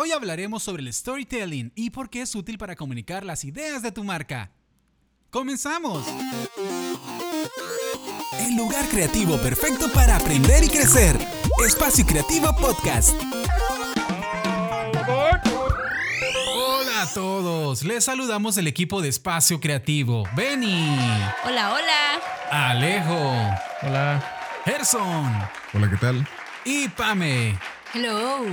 Hoy hablaremos sobre el storytelling y por qué es útil para comunicar las ideas de tu marca. ¡Comenzamos! El lugar creativo perfecto para aprender y crecer. Espacio Creativo Podcast. Hola a todos, les saludamos el equipo de Espacio Creativo. Benny, Hola, hola. Alejo, Hola. Gerson Hola, ¿qué tal? y Pame. Hello.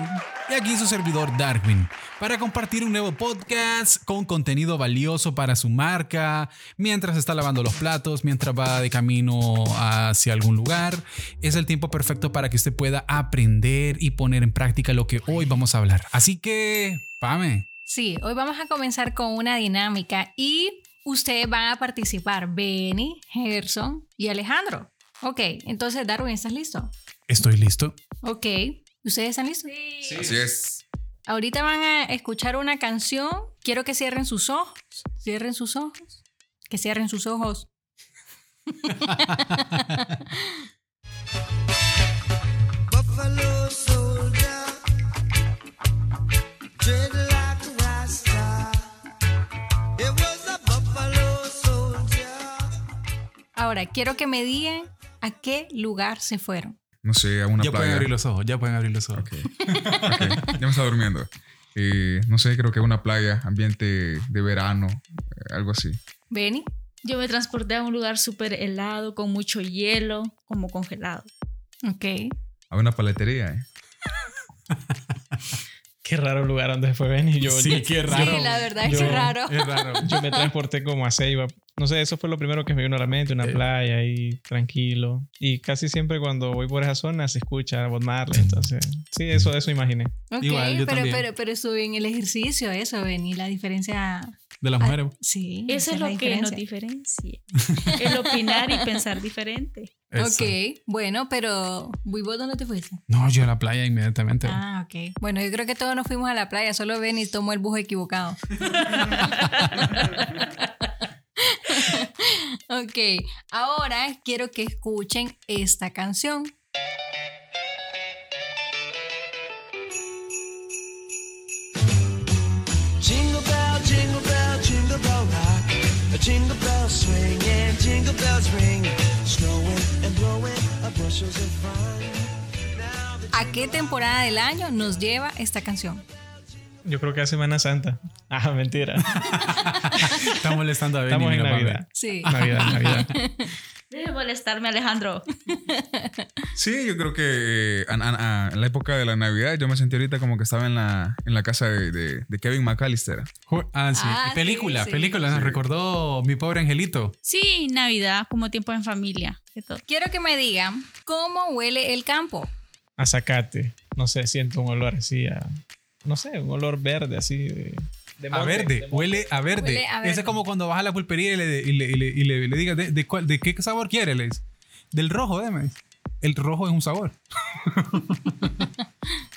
Y aquí su servidor Darwin, para compartir un nuevo podcast con contenido valioso para su marca, mientras está lavando los platos, mientras va de camino hacia algún lugar. Es el tiempo perfecto para que usted pueda aprender y poner en práctica lo que hoy vamos a hablar. Así que, Pame, Sí, hoy vamos a comenzar con una dinámica y ustedes van a participar, Benny, Gerson y Alejandro. Ok, entonces Darwin, ¿estás listo? estoy listo. Ok, ¿ustedes están listos? Así es. Ahorita van a escuchar una canción. Quiero que cierren sus ojos. Cierren sus ojos. Que cierren sus ojos. Ahora, quiero que me digan a qué lugar se fueron. No sé, a una ya pueden playa. abrir los ojos, ya pueden abrir los ojos. Ok. Ok, Ya me está durmiendo. Eh, no sé, creo que una playa, ambiente de verano, eh, algo así. Benny. Yo me transporté a un lugar súper helado, con mucho hielo, como congelado. Ok. A una paletería, ¿eh? Qué raro lugar donde fue Benny. Yo, Sí, yo, qué raro. Sí, la verdad es que raro. Es raro. yo me transporté como a Ceiba. No sé, eso fue lo primero que me vino a la mente, una Eh. playa ahí, tranquilo. Y casi siempre cuando voy por esa zona se escucha Bob Marley. Entonces, sí, eso, eso imaginé. Ok, Igual, yo pero, también. pero, pero estuve en el ejercicio, eso, Benny, la diferencia. De las mujeres. Sí. Eso es lo que nos diferencia. El opinar y pensar diferente. Eso. Ok, bueno, pero ¿y vos dónde te fuiste? No, yo a la playa inmediatamente. Ah, ok. Bueno, yo creo que todos nos fuimos a la playa, solo Benny tomó el bus equivocado. ok, ahora quiero que escuchen esta canción. Jingle bell swing and jingle bells ring. Snowing and blowing up bushels of fun. Now the ¿A qué temporada del año nos lleva esta canción? Yo creo que a Semana Santa. Ah, mentira. Está molestando a Benny. Estamos en Pame. Navidad. Sí. Navidad, Navidad. Deje de molestarme, Alejandro. Sí, yo creo que eh, en la época de la Navidad yo me sentí ahorita como que estaba en la, en la casa de, de- de Kevin McAllister. Ah, sí. Ah, película, sí, sí. película. Nos recordó mi pobre angelito. Sí, Navidad, como tiempo en familia. de todo. Quiero que me digan cómo huele el campo. A zacate. No sé, siento un olor así a... No sé, un olor verde así de... de A monte, verde, de huele a verde. Huele a Ese verde. es como cuando vas a la pulpería y le, y le, y le, y le- le digas de, de, cuál- de qué sabor quiere. le. Del rojo, deme. El rojo es un sabor.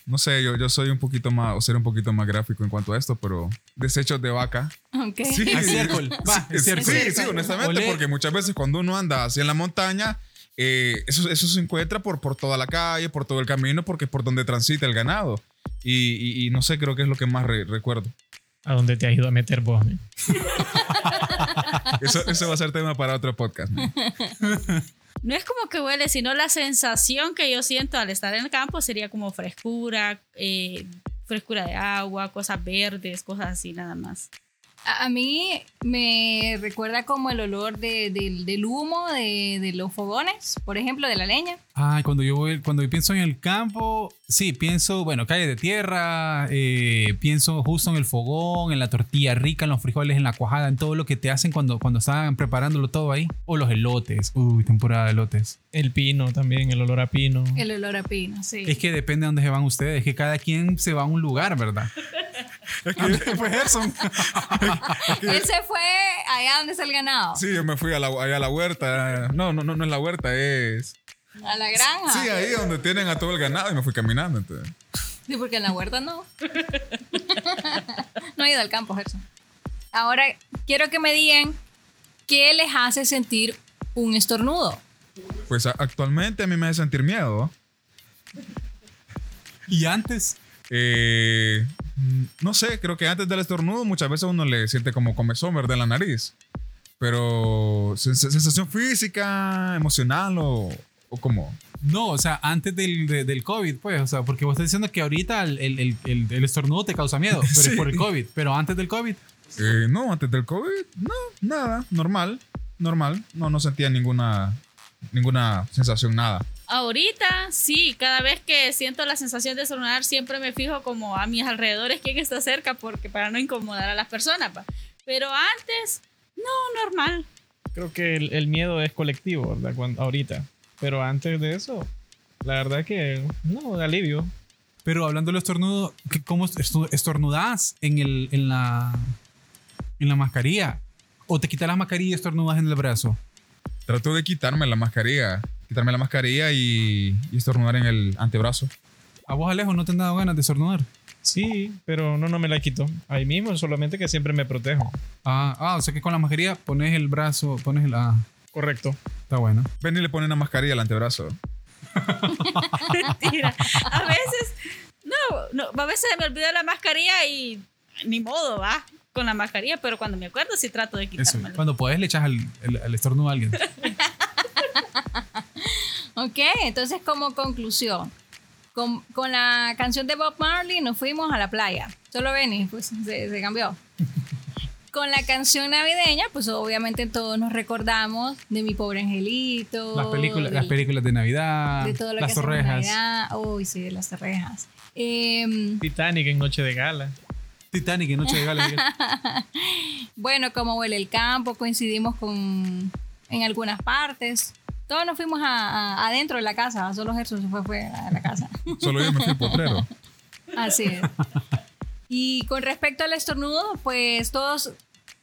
No sé, yo, yo soy un poquito más, o ser un poquito más gráfico en cuanto a esto, pero desechos de vaca. Ok. Sí, sí, sí, sí, honestamente, Olé. porque muchas veces cuando uno anda así en la montaña, eh, eso, eso se encuentra por, por toda la calle, por todo el camino, porque es por donde transita el ganado. Y, y- y no sé, creo que es lo que más re- recuerdo. ¿A dónde te has ido a meter vos? Eso, eso va a ser tema para otro podcast. ¿no? No es como que huele, sino la sensación que yo siento al estar en el campo sería como frescura, eh, frescura de agua, cosas verdes, cosas así nada más. A, a mí me recuerda como el olor de- del- del humo de, de los fogones, por ejemplo, de la leña. Ay, cuando yo voy, cuando yo pienso en el campo, sí, pienso, bueno, calle de tierra, eh, pienso justo en el fogón, en la tortilla rica, en los frijoles, en la cuajada, en todo lo que te hacen cuando, cuando están preparándolo todo ahí. O los elotes, uy, temporada de elotes. El pino también, el olor a pino. El olor a pino, sí. Es que depende de dónde se van ustedes, que cada quien se va a un lugar, ¿verdad? Pues Gerson. Él se fue allá donde está el ganado, Sí, yo me fui a la, allá a la huerta. No, no, no, no es la huerta, es. a la granja. Sí, ahí donde tienen a todo el ganado y me fui caminando. Entonces. Sí, porque en la huerta no. no he ido al campo, Gerson. Ahora, quiero que me digan qué les hace sentir un estornudo. Pues actualmente a mí me hace sentir miedo. Y antes, Eh, no sé, creo que antes del estornudo muchas veces uno le siente como comezón, ¿verdad? En la nariz. Pero sens- sensación física, emocional o, o como... No, o sea, antes del, de- del COVID, pues, o sea, porque vos estás diciendo que ahorita el, el, el, el- el estornudo te causa miedo, pero Sí. es por el COVID. Pero antes del COVID, Eh, no, antes del COVID, no, nada, normal, normal. No, no sentía ninguna, ninguna sensación, nada. Ahorita sí, cada vez que siento la sensación de estornudar siempre me fijo como a mis alrededores quién está cerca porque para no incomodar a las personas. pa. Pero antes, no, normal. Creo que el, el miedo es colectivo, ¿verdad? Cuando, ahorita. Pero antes de eso, la verdad que no, de alivio. pero hablando del estornudo, ¿qué- ¿cómo estornudás en, el, en, la, en la mascarilla? ¿O te quitas la mascarilla y estornudas en el brazo? Trato de quitarme la mascarilla, quitarme la mascarilla y, y estornudar en el antebrazo. ¿A vos, Alejo, no te han dado ganas de estornudar? Sí, pero no, no me la quito. Ahí mismo, solamente que siempre me protejo. Ah, ah, o sea que con la mascarilla pones el brazo, pones el... Ah, Correcto. está bueno. Ven y le ponen una mascarilla al antebrazo. Mentira. A veces, no, no, a veces me olvido la mascarilla y ni modo, va con la mascarilla, pero cuando me acuerdo sí trato de Eso. quitármela. Cuando puedes le echas el, el, el estornudo a alguien. Ok, entonces como conclusión, con, con la canción de Bob Marley nos fuimos a la playa. Solo Benny, pues se, se cambió. Con la canción navideña, pues obviamente todos nos recordamos de mi pobre angelito. Las películas, del- las películas de Navidad, de todo lo las que torrejas. Navidad. Uy, sí, de las torrejas. Em, Titanic en Noche de Gala. Titanic, en Noche de Gala. bueno, como huele el campo, coincidimos con en algunas partes. Todos nos fuimos a, a- adentro de la casa, solo Jesús se fue fuera de la casa. Solo yo me fui potrero. Así es. Y con respecto al estornudo, pues todos,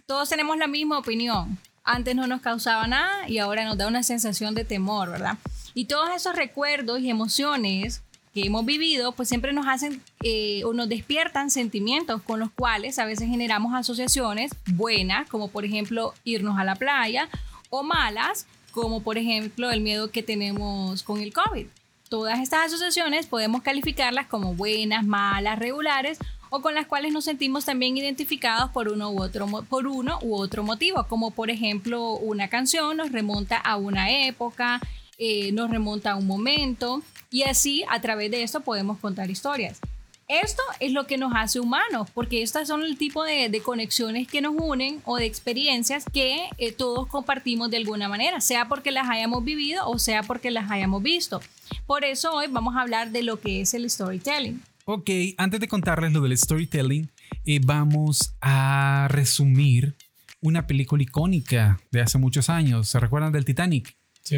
todos tenemos la misma opinión. Antes no nos causaba nada y ahora nos da una sensación de temor, ¿verdad? Y todos esos recuerdos y emociones que hemos vivido, pues siempre nos hacen eh, o nos despiertan sentimientos con los cuales a veces generamos asociaciones buenas, como por ejemplo irnos a la playa, o malas, como por ejemplo el miedo que tenemos con el COVID. Todas estas asociaciones podemos calificarlas como buenas, malas, regulares o con las cuales nos sentimos también identificados por uno u otro, por uno u otro motivo, como por ejemplo una canción nos remonta a una época, eh, nos remonta a un momento y así a través de esto podemos contar historias. Esto es lo que nos hace humanos, porque estas son el tipo de, conexiones que nos unen o de experiencias que eh, todos compartimos de alguna manera, sea porque las hayamos vivido o sea porque las hayamos visto. Por eso hoy vamos a hablar de lo que es el storytelling. Ok, antes de contarles lo del storytelling, eh, vamos a resumir una película icónica de hace muchos años. ¿Se recuerdan del Titanic? Sí.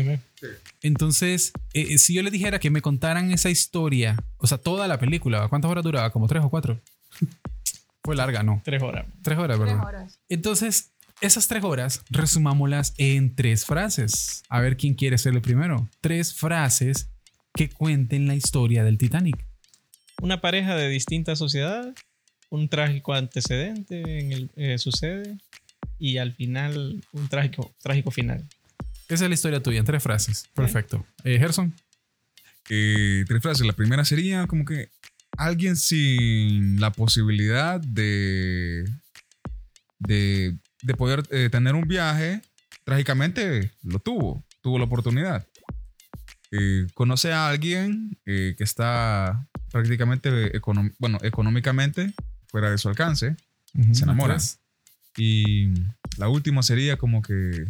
Entonces, eh, si yo les dijera que me contaran esa historia, o sea, toda la película, ¿cuántas horas duraba? ¿Como tres o cuatro? Fue larga, ¿no? Tres horas. Tres horas, ¿verdad? Entonces, esas tres horas, resumámoslas en tres frases. A ver quién quiere ser el primero. Tres frases que cuenten la historia del Titanic. Una pareja de distintas sociedades, un trágico antecedente en el eh, sucede y al final un trágico, trágico final. Esa es la historia tuya, en tres frases. Perfecto. Eh, Gerson. Eh, tres frases. La primera sería como que alguien sin la posibilidad de, de, de poder eh, tener un viaje, trágicamente lo tuvo, tuvo la oportunidad. Eh, conoce a alguien eh, que está prácticamente, bueno, económicamente fuera de su alcance Se enamora. Y la última sería como que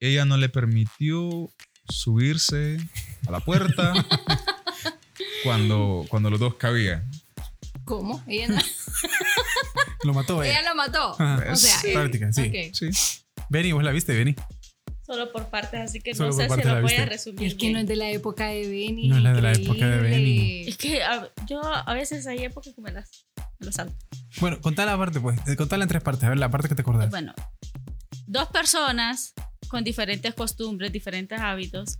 ella no le permitió subirse a la puerta cuando, cuando los dos cabían. ¿Cómo? Ella, no- Lo mató ella ella. lo mató. Ajá. O sea, Sí. eh, Práctica, sí. ok. Sí. Benny, vos la viste, Benny. Solo por partes, así que Solo no sé si lo voy viste. a resumir. Es que no bien. es de la época de Benny. No es la de la época de increíble. Es que a- yo a veces hay épocas que me las, me las salto. Bueno, contá la parte, pues. Eh, Contala en tres partes. A ver, la parte que te acordás. Bueno, dos personas con diferentes costumbres, diferentes hábitos,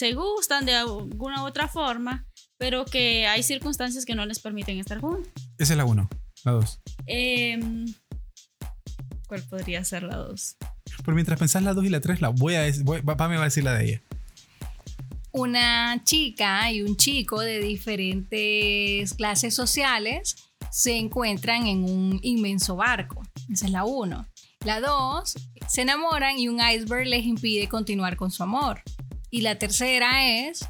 se gustan de alguna u otra forma, pero que hay circunstancias que no les permiten estar juntos. Esa es la uno. La dos. Em, ¿Cuál podría ser la dos? Pero mientras pensás la dos y la tres, la voy a decir. Voy, papá me va a decir la de ella. Una chica y un chico de diferentes clases sociales se encuentran en un inmenso barco. Esa es la uno. La dos, se enamoran y un iceberg les impide continuar con su amor. Y la tercera es,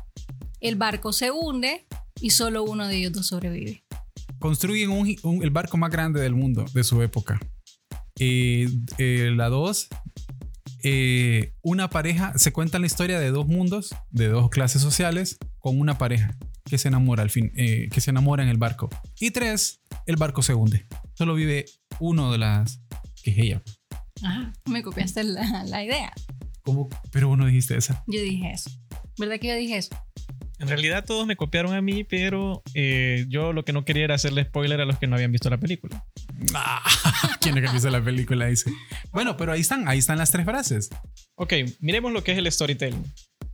el barco se hunde y solo uno de ellos dos sobrevive. Construyen un- el barco más grande del mundo de su época. Eh, eh, la dos, eh, una pareja, se cuenta la historia de dos mundos, de dos clases sociales, con una pareja que se enamora al fin, que se enamora en el barco. Y tres, el barco se hunde. Solo vive uno de las que es ella. Me copiaste la, la idea. ¿Cómo? Pero vos no dijiste esa. Yo dije eso. ¿Verdad que yo dije eso? En realidad todos me copiaron a mí, pero eh, yo lo que no quería era hacerle spoiler a los que no habían visto la película. Ah, ¿Quién es que hizo la película? Dice. Bueno, pero ahí están, ahí están las tres frases. Ok, miremos lo que es el storytelling.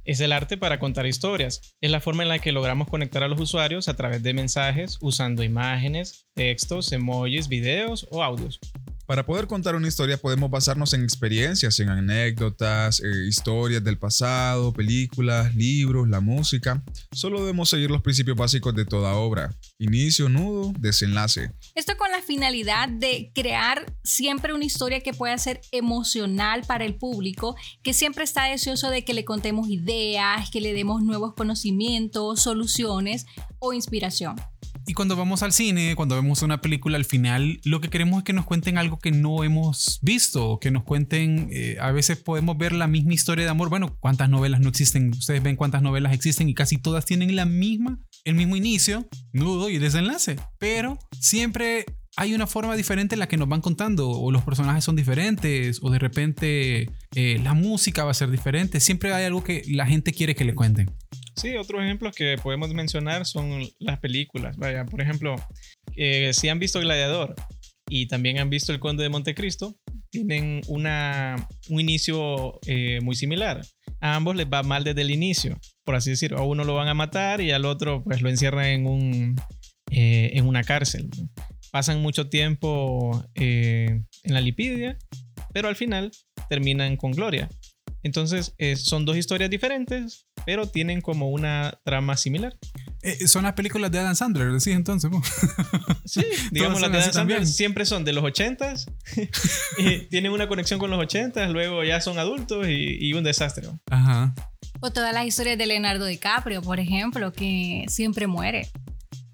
Es el arte para contar historias. Es la forma en la que logramos conectar a los usuarios a través de mensajes usando imágenes, textos, emojis, videos o audios. Para poder contar una historia podemos basarnos en experiencias, en anécdotas, eh, historias del pasado, películas, libros, la música. Solo debemos seguir los principios básicos de toda obra. Inicio, nudo, desenlace. Esto con la finalidad de crear siempre una historia que pueda ser emocional para el público, que siempre está deseoso de que le contemos ideas, que le demos nuevos conocimientos, soluciones o inspiración. Y cuando vamos al cine, cuando vemos una película, al final lo que queremos es que nos cuenten algo que no hemos visto, que nos cuenten, eh, a veces podemos ver la misma historia de amor. Bueno, ¿cuántas novelas no existen? Ustedes ven cuántas novelas existen y casi todas tienen la misma, el mismo inicio, nudo y desenlace. Pero siempre hay una forma diferente en la que nos van contando, o los personajes son diferentes, o de repente eh, la música va a ser diferente. Siempre hay algo que la gente quiere que le cuenten. Sí, otros ejemplos que podemos mencionar son las películas. Vaya, por ejemplo, eh, si han visto Gladiador y también han visto El Conde de Montecristo, tienen una, un inicio eh, muy similar. A ambos les va mal desde el inicio, por así decirlo. A uno lo van a matar y al otro pues lo encierran en, un, eh, en una cárcel. Pasan mucho tiempo en la lipidia, pero al final terminan con gloria. Entonces son dos historias diferentes, pero tienen como una trama similar. Eh, son las películas de Adam Sandler, decís entonces. vos. Sí, digamos las de Adam Sandler también. siempre son de los 80s, y tienen una conexión con los 80s, luego ya son adultos y, y un desastre. ¿no? Ajá. O todas las historias de Leonardo DiCaprio, por ejemplo, que siempre muere.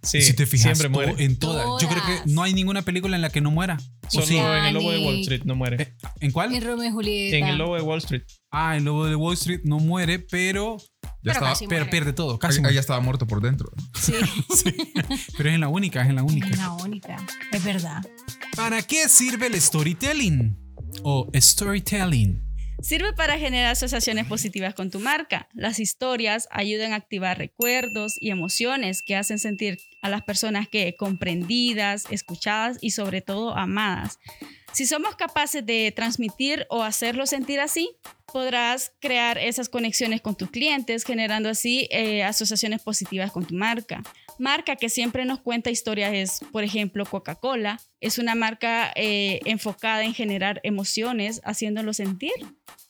Sí, si te fijas, siempre muere. en todas. Yo creo Todas. que no hay ninguna película en la que no muera. ¿O Solo sí? en el Lobo de Wall. Street no muere. ¿En cuál? En Romeo y Julieta. En el Lobo de Wall Street. Ah, el lobo de Wall Street no muere, pero, Ya Pero estaba, casi pero muere. pierde todo. Casi ahí muere. ya estaba muerto por dentro. Sí, Pero es en la única, es en la única. es la única. Es verdad. ¿Para qué sirve el storytelling? O storytelling. Sirve para generar asociaciones positivas con tu marca. Las historias ayudan a activar recuerdos y emociones que hacen sentir a las personas que comprendidas, escuchadas y sobre todo amadas. Si somos capaces de transmitir o hacerlo sentir así, podrás crear esas conexiones con tus clientes, generando así eh, asociaciones positivas con tu marca. Marca que siempre nos cuenta historias es, por ejemplo, Coca-Cola. Es una marca eh, enfocada en generar emociones, haciéndolo sentir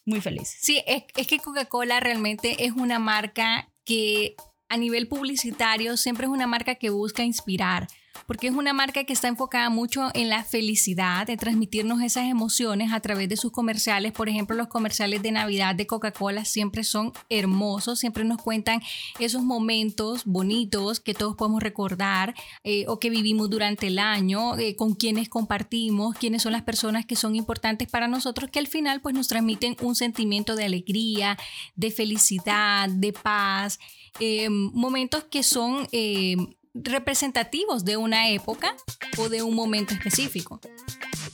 muy felices. Sí, es que Coca-Cola realmente es una marca que a nivel publicitario siempre es una marca que busca inspirar, porque es una marca que está enfocada mucho en la felicidad, en transmitirnos esas emociones a través de sus comerciales. Por ejemplo, los comerciales de Navidad de Coca-Cola siempre son hermosos, siempre nos cuentan esos momentos bonitos que todos podemos recordar eh, o que vivimos durante el año, eh, con quienes compartimos, quiénes son las personas que son importantes para nosotros, que al final pues nos transmiten un sentimiento de alegría, de felicidad, de paz, eh, momentos que son representativos de una época o de un momento específico.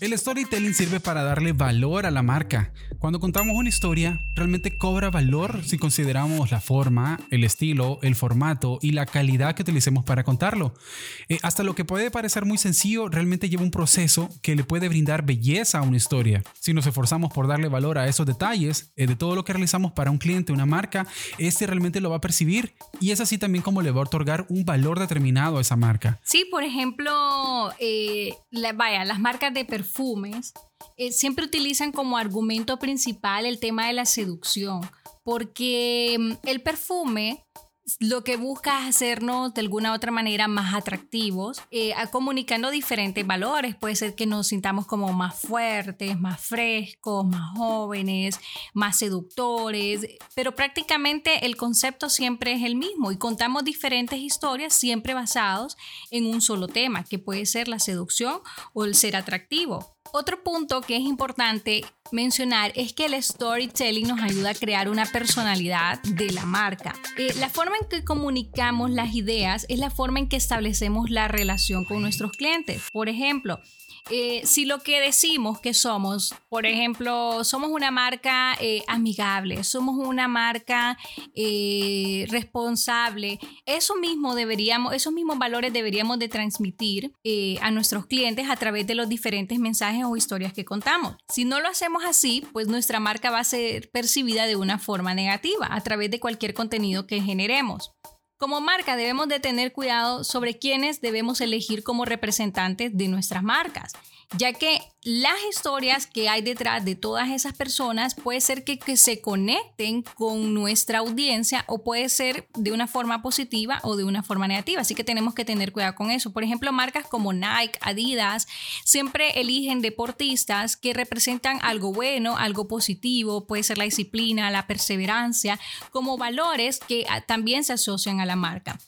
El storytelling sirve para darle valor a la marca. Cuando contamos una historia, realmente cobra valor si consideramos la forma, el estilo, el formato y la calidad que utilicemos para contarlo. Eh, hasta lo que puede parecer muy sencillo, realmente lleva un proceso que le puede brindar belleza a una historia. Si nos esforzamos por darle valor a esos detalles, eh, de todo lo que realizamos para un cliente, una marca, este realmente lo va a percibir y es así también como le va a otorgar un valor determinado a esa marca. Sí, por ejemplo, eh, la- vaya, las marcas de perfumes eh, siempre utilizan como argumento principal el tema de la seducción, porque mm, el perfume lo que busca es hacernos de alguna otra manera más atractivos, eh, comunicando diferentes valores. Puede ser que nos sintamos como más fuertes, más frescos, más jóvenes, más seductores, pero prácticamente el concepto siempre es el mismo y contamos diferentes historias siempre basados en un solo tema, que puede ser la seducción o el ser atractivo. Otro punto que es importante mencionar es que el storytelling nos ayuda a crear una personalidad de la marca. Eh, la forma en que comunicamos las ideas es la forma en que establecemos la relación con nuestros clientes. Por ejemplo, eh, si lo que decimos que somos, por ejemplo, somos una marca eh, amigable, somos una marca eh, responsable, eso mismo deberíamos, esos mismos valores deberíamos de transmitir a nuestros clientes a través de los diferentes mensajes o historias que contamos. Si no lo hacemos así, pues nuestra marca va a ser percibida de una forma negativa a través de cualquier contenido que generemos. Como marca debemos de tener cuidado sobre quiénes debemos elegir como representantes de nuestras marcas, ya que las historias que hay detrás de todas esas personas puede ser que, se conecten con nuestra audiencia o puede ser de una forma positiva o de una forma negativa, así que tenemos que tener cuidado con eso. Por ejemplo, marcas como Nike, Adidas, siempre eligen deportistas que representan algo bueno, algo positivo, puede ser la disciplina, la perseverancia, como valores que ah, también se asocian a la marca.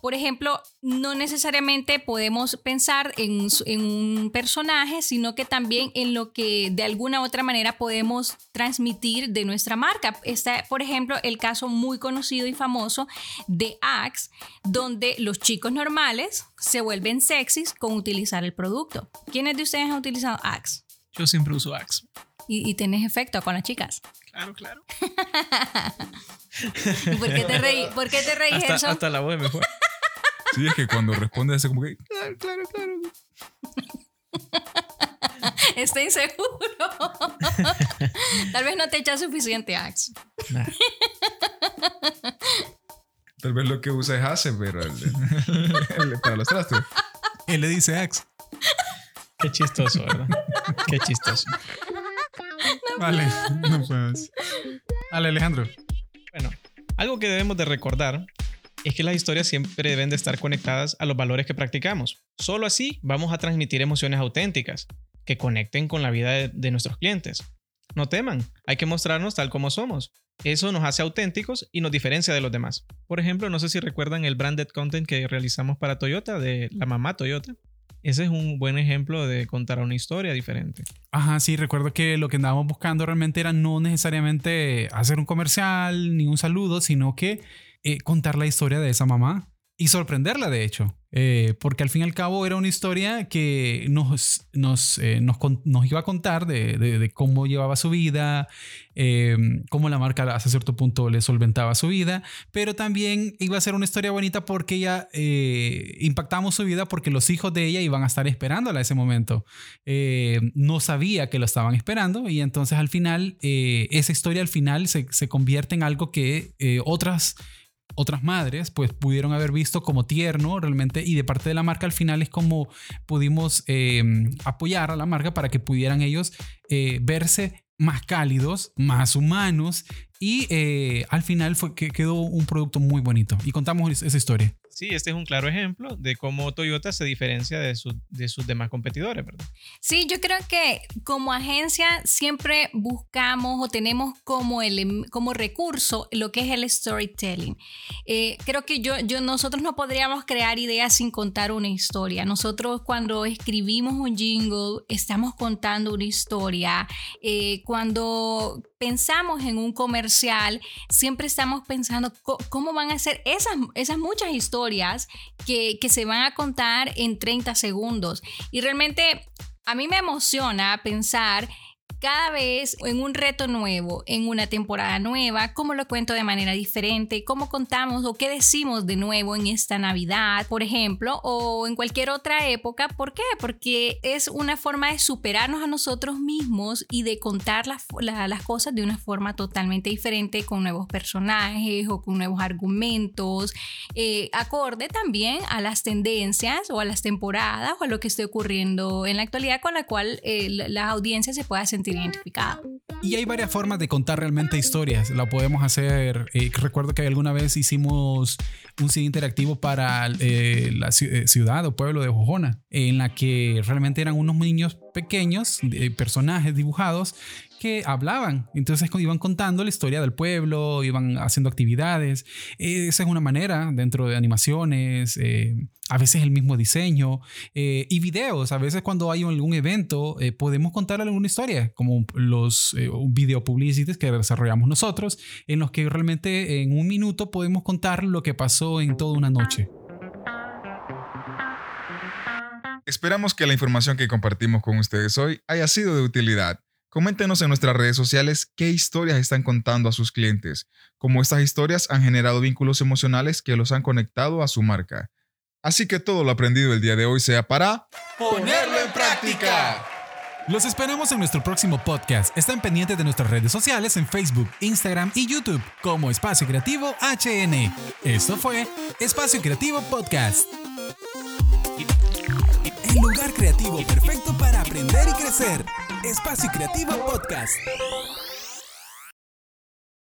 Por ejemplo, no necesariamente podemos pensar en, un- en un personaje, sino que también en lo que de alguna u otra manera podemos transmitir de nuestra marca. Está, por ejemplo, el caso muy conocido y famoso de Axe, donde los chicos normales se vuelven sexys con utilizar el producto. ¿Quiénes de ustedes han utilizado Axe? Yo siempre uso Axe. Y, y tenés efecto con las chicas. Claro, claro. ¿Y por qué te reí? ¿Por qué te reí, Hasta, Gerson? hasta la voz me fue. Sí, es que cuando responde hace como que. Claro, claro, claro. Estoy inseguro. Tal vez no te echas suficiente Axe. Nah. Tal vez lo que usa es hace, pero el- el- para los trastes. Él le dice Axe. Qué chistoso, ¿verdad? Qué chistoso. Vale, no puedes. Vale, Alejandro. Bueno, algo que debemos de recordar es que las historias siempre deben de estar conectadas a los valores que practicamos. Solo así vamos a transmitir emociones auténticas que conecten con la vida de, de nuestros clientes. No teman, hay que mostrarnos tal como somos. Eso nos hace auténticos y nos diferencia de los demás. Por ejemplo, no sé si recuerdan el branded content que realizamos para Toyota, de la mamá Toyota. Ese es un buen ejemplo de contar una historia diferente. Ajá, sí, recuerdo que lo que andábamos buscando realmente era no necesariamente hacer un comercial ni un saludo, sino que eh, contar la historia de esa mamá y sorprenderla, de hecho. Eh, porque al fin y al cabo era una historia que nos, nos, eh, nos, iba a contar de, cómo llevaba su vida, eh, cómo la marca hasta cierto punto le solventaba su vida, pero también iba a ser una historia bonita porque ella eh, impactamos su vida porque los hijos de ella iban a estar esperándola ese momento. Eh, no sabía que lo estaban esperando y entonces al final, esa historia al final se, se convierte en algo que otras otras madres pues pudieron haber visto como tierno realmente y de parte de la marca al final es como pudimos eh, apoyar a la marca para que pudieran ellos eh, verse más cálidos, más humanos y eh, al final fue que quedó un producto muy bonito y contamos es- esa historia. Sí, este es un claro ejemplo de cómo Toyota se diferencia de, su- de sus demás competidores, ¿verdad? Sí, yo creo que como agencia siempre buscamos o tenemos como, ele- como recurso lo que es el storytelling. Eh, creo que yo, yo, nosotros no podríamos crear ideas sin contar una historia. Nosotros cuando escribimos un jingle estamos contando una historia. Eh, cuando pensamos en un comercial, siempre estamos pensando cómo van a ser esas, esas muchas historias que, que se van a contar en 30 segundos. Y realmente a mí me emociona pensar cada vez en un reto nuevo, en una temporada nueva, cómo lo cuento de manera diferente, cómo contamos o qué decimos de nuevo en esta Navidad, por ejemplo, o en cualquier otra época. ¿Por qué? Porque es una forma de superarnos a nosotros mismos y de contar las, la- las cosas de una forma totalmente diferente, con nuevos personajes o con nuevos argumentos, eh, acorde también a las tendencias o a las temporadas o a lo que esté ocurriendo en la actualidad con la cual eh, la, la audiencia se pueda sentir identificada. Y hay varias formas de contar realmente historias. La podemos hacer. eh, recuerdo que alguna vez hicimos un CD interactivo para eh, la eh, ciudad o pueblo de Jojona, en la que realmente eran unos niños pequeños, eh, personajes dibujados que hablaban. Entonces iban contando la historia del pueblo, iban haciendo actividades. Esa es una manera dentro de animaciones, eh, a veces el mismo diseño eh, y videos. A veces cuando hay algún evento eh, podemos contar alguna historia, como los eh, video publicities que desarrollamos nosotros, en los que realmente en un minuto podemos contar lo que pasó en toda una noche. Esperamos que la información que compartimos con ustedes hoy haya sido de utilidad. Coméntenos en nuestras redes sociales qué historias están contando a sus clientes, cómo estas historias han generado vínculos emocionales que los han conectado a su marca. Así que todo lo aprendido el día de hoy sea para ¡Ponerlo en práctica! Los esperamos en nuestro próximo podcast. Están pendientes de nuestras redes sociales en Facebook, Instagram y YouTube como Espacio Creativo HN. Esto fue Espacio Creativo Podcast. El lugar creativo perfecto para aprender y crecer. Espacio Creativo Podcast.